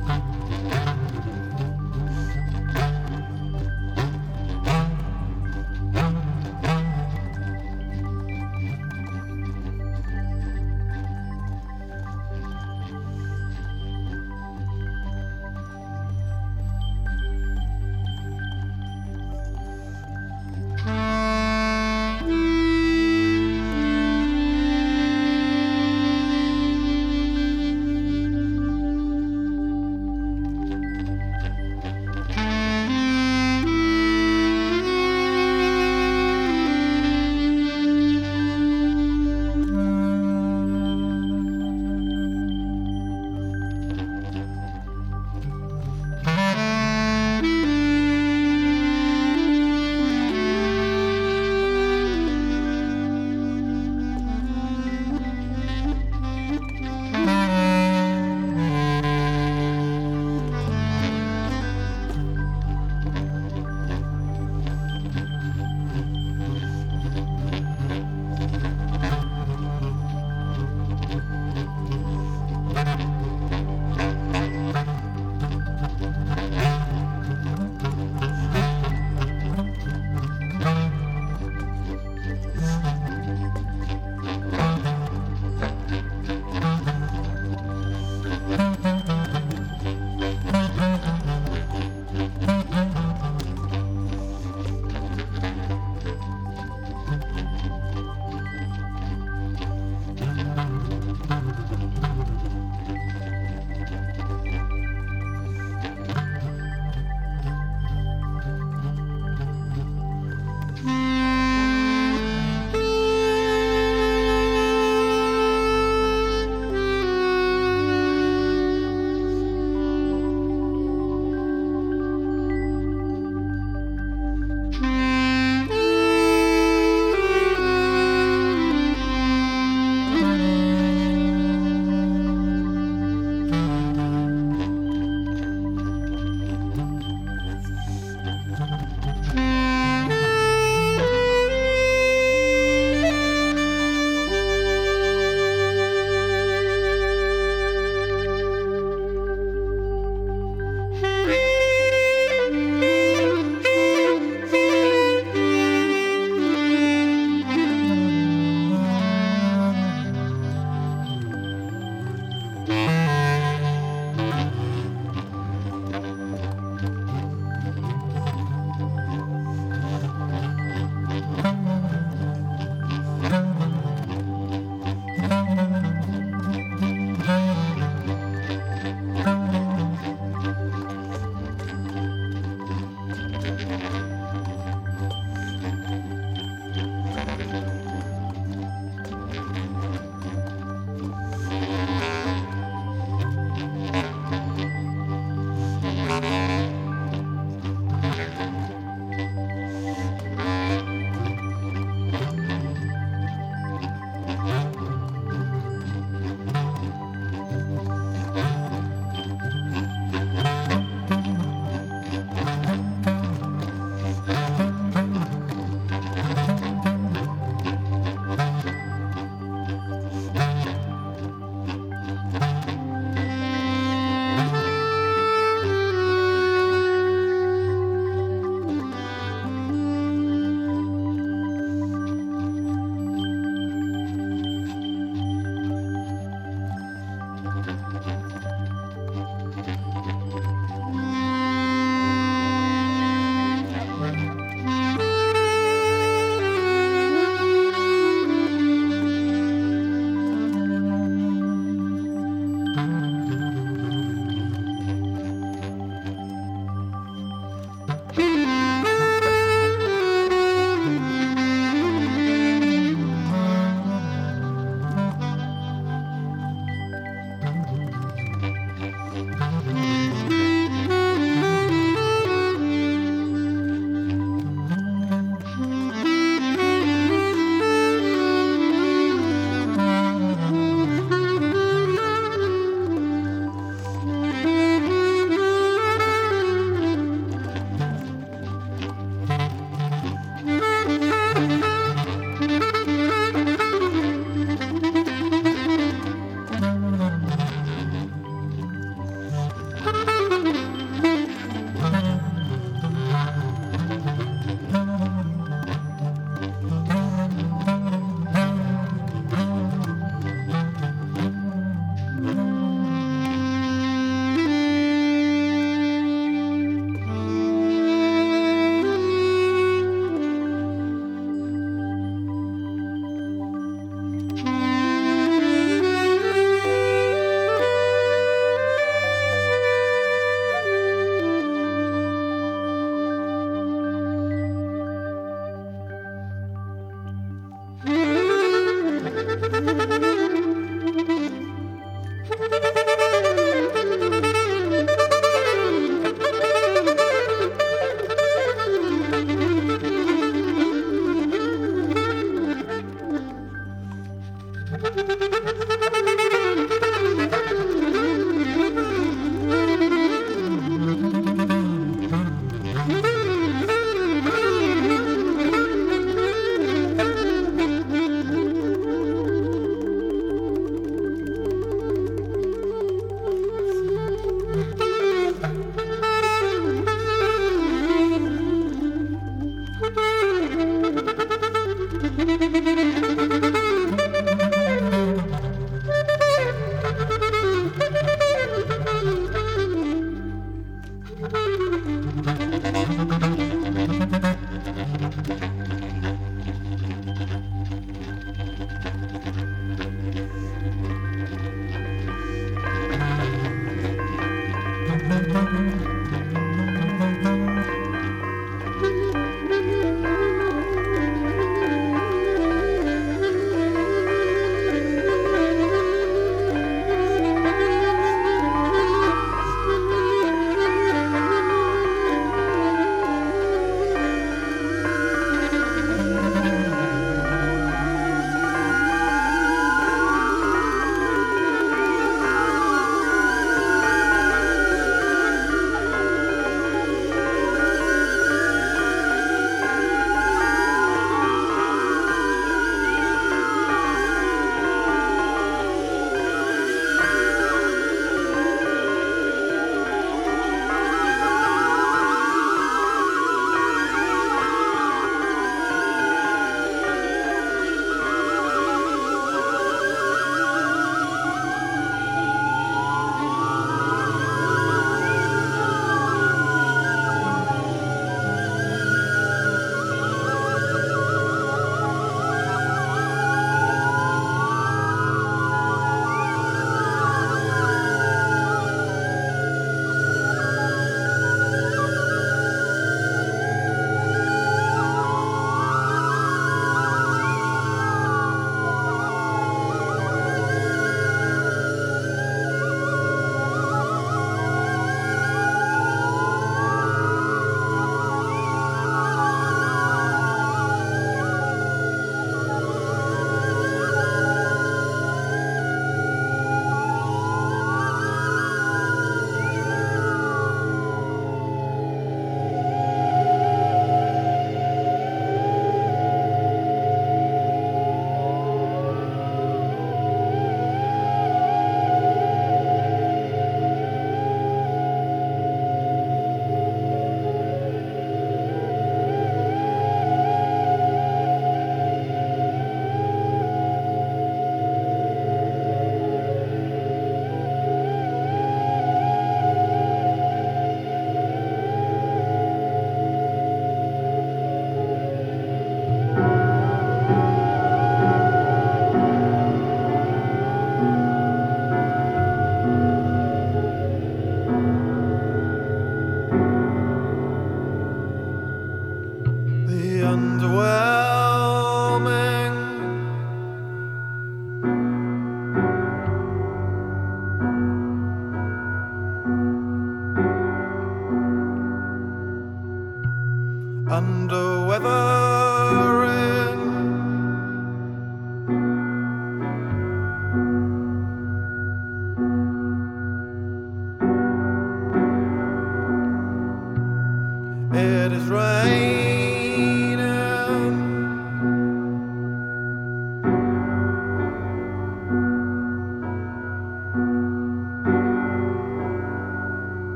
Bye.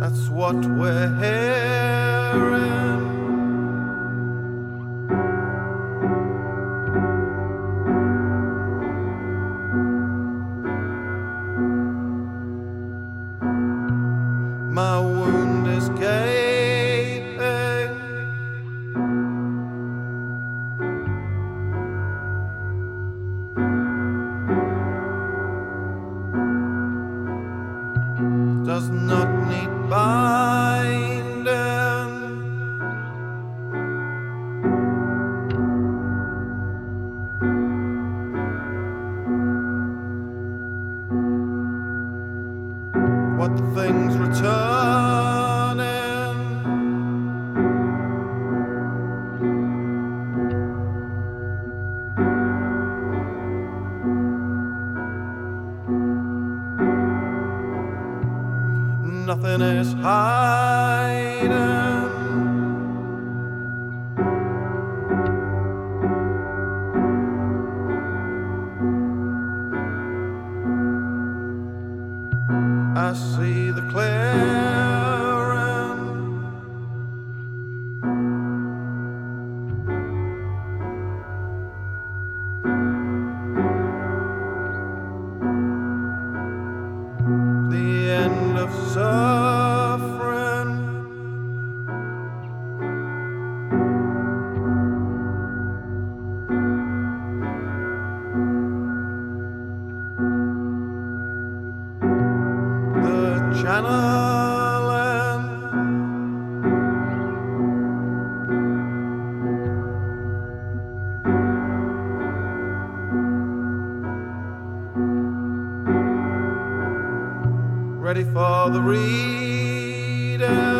That's what we're hearing. Ready for the reading.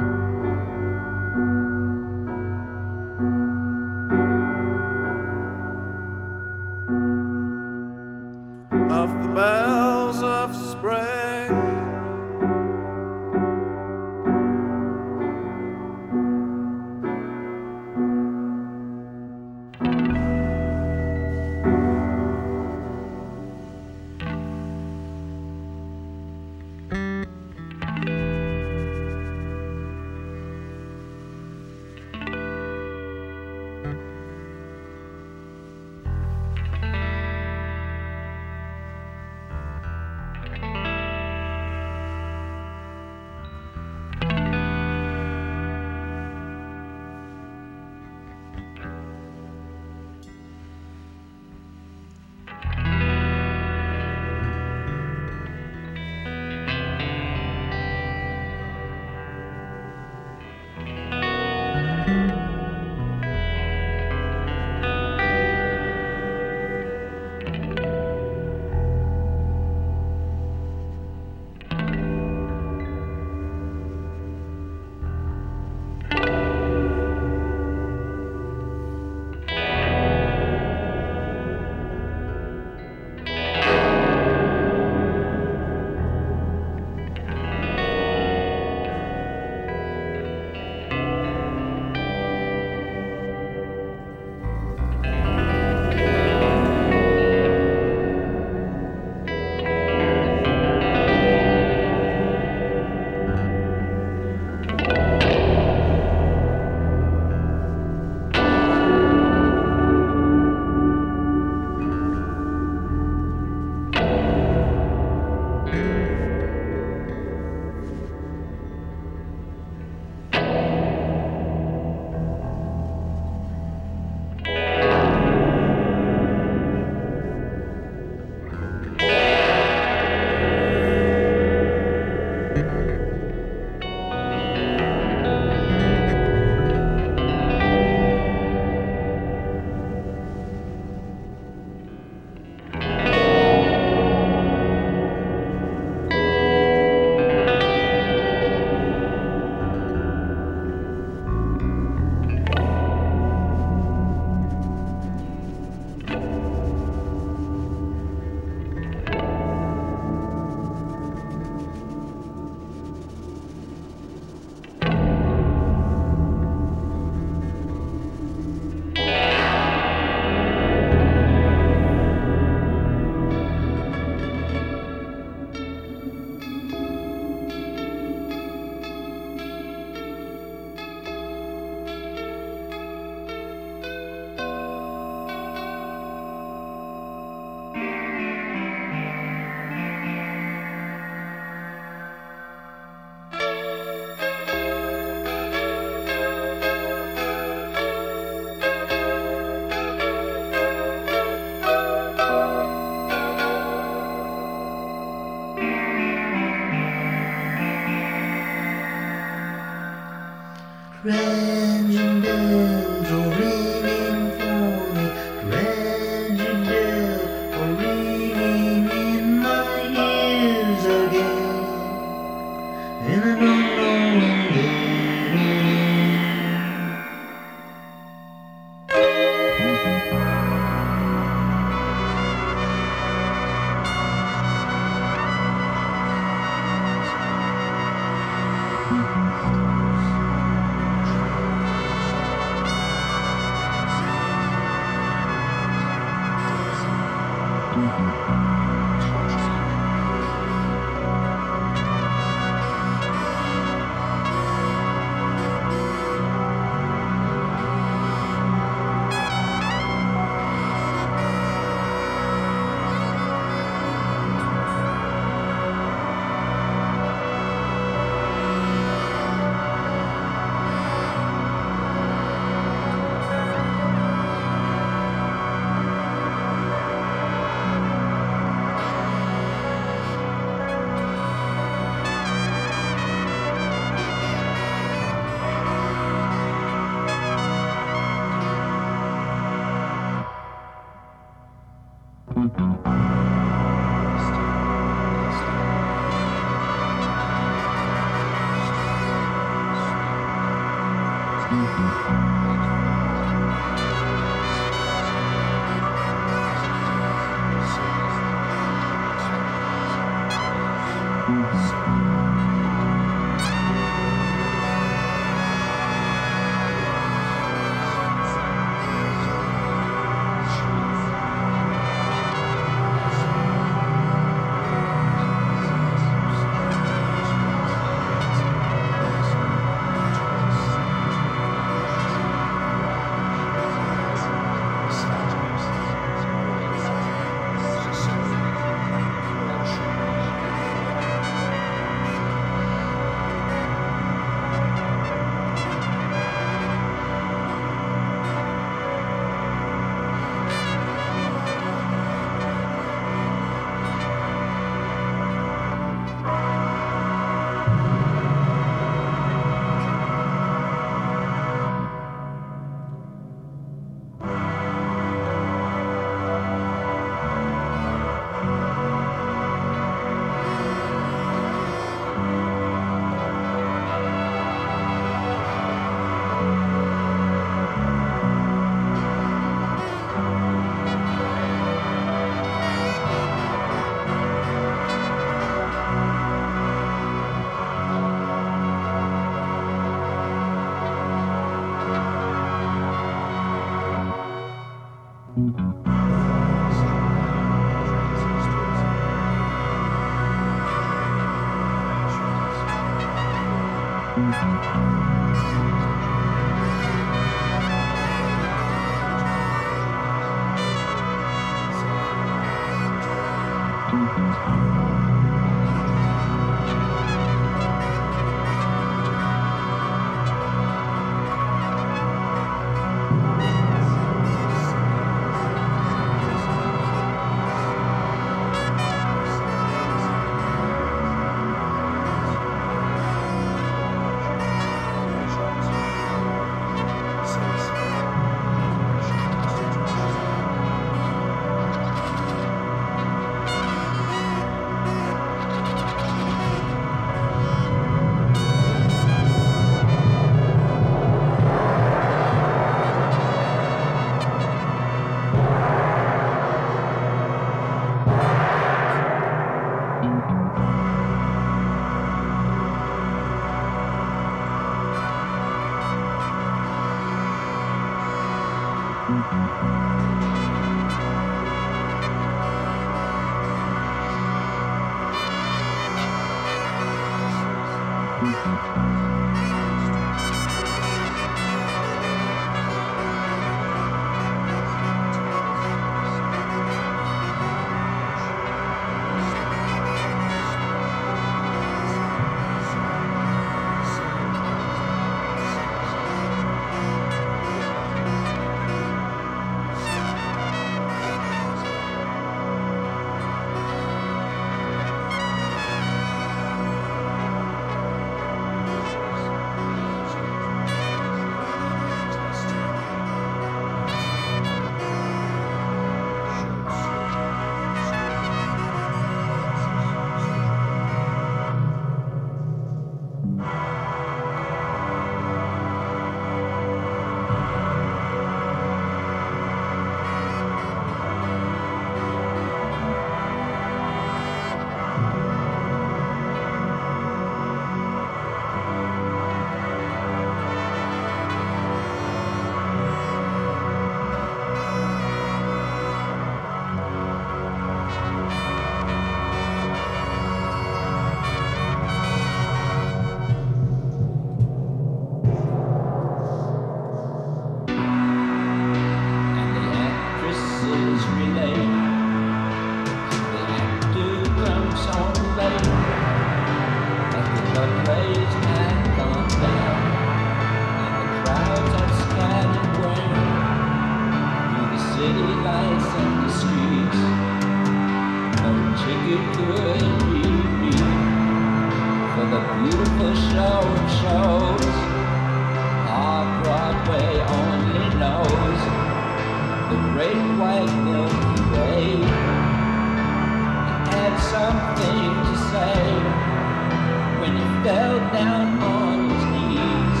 down on his knees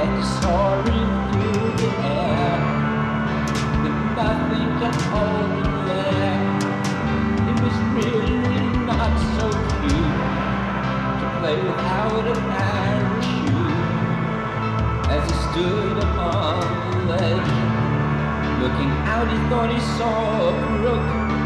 and soaring through the air. But nothing can hold him there. It was really not so cute to play without a parachute as he stood upon the ledge. Looking out, he thought he saw a crook.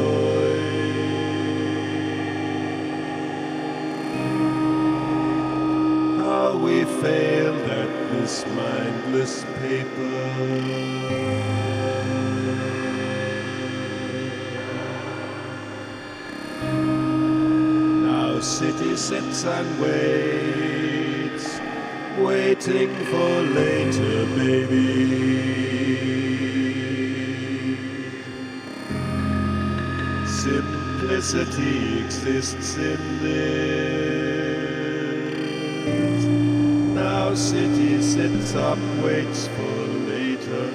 this mindless paper. Now city sits and waits, waiting for later, baby. Simplicity exists in this. Now city sits up, waits for later.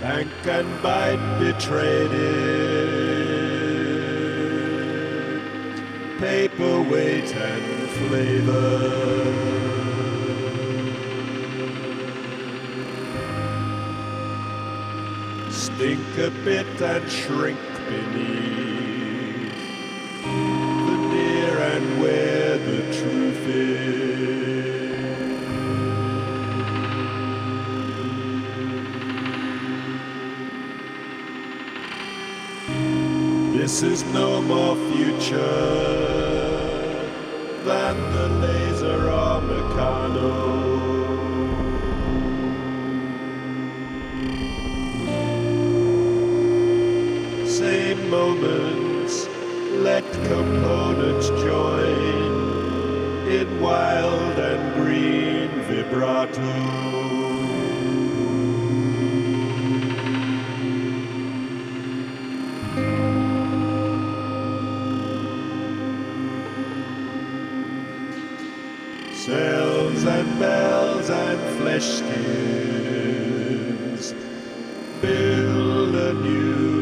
Bank and bite betrayed it. Paperweight and flavor. Stink a bit and shrink beneath the near and where the truth is. This is no more future components join in wild and green vibrato. Cells and bells and flesh skins build a new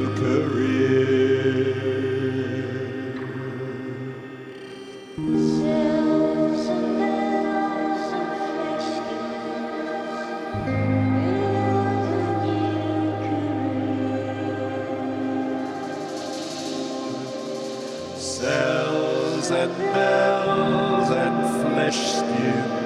Cells and bells and flesh skins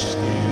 and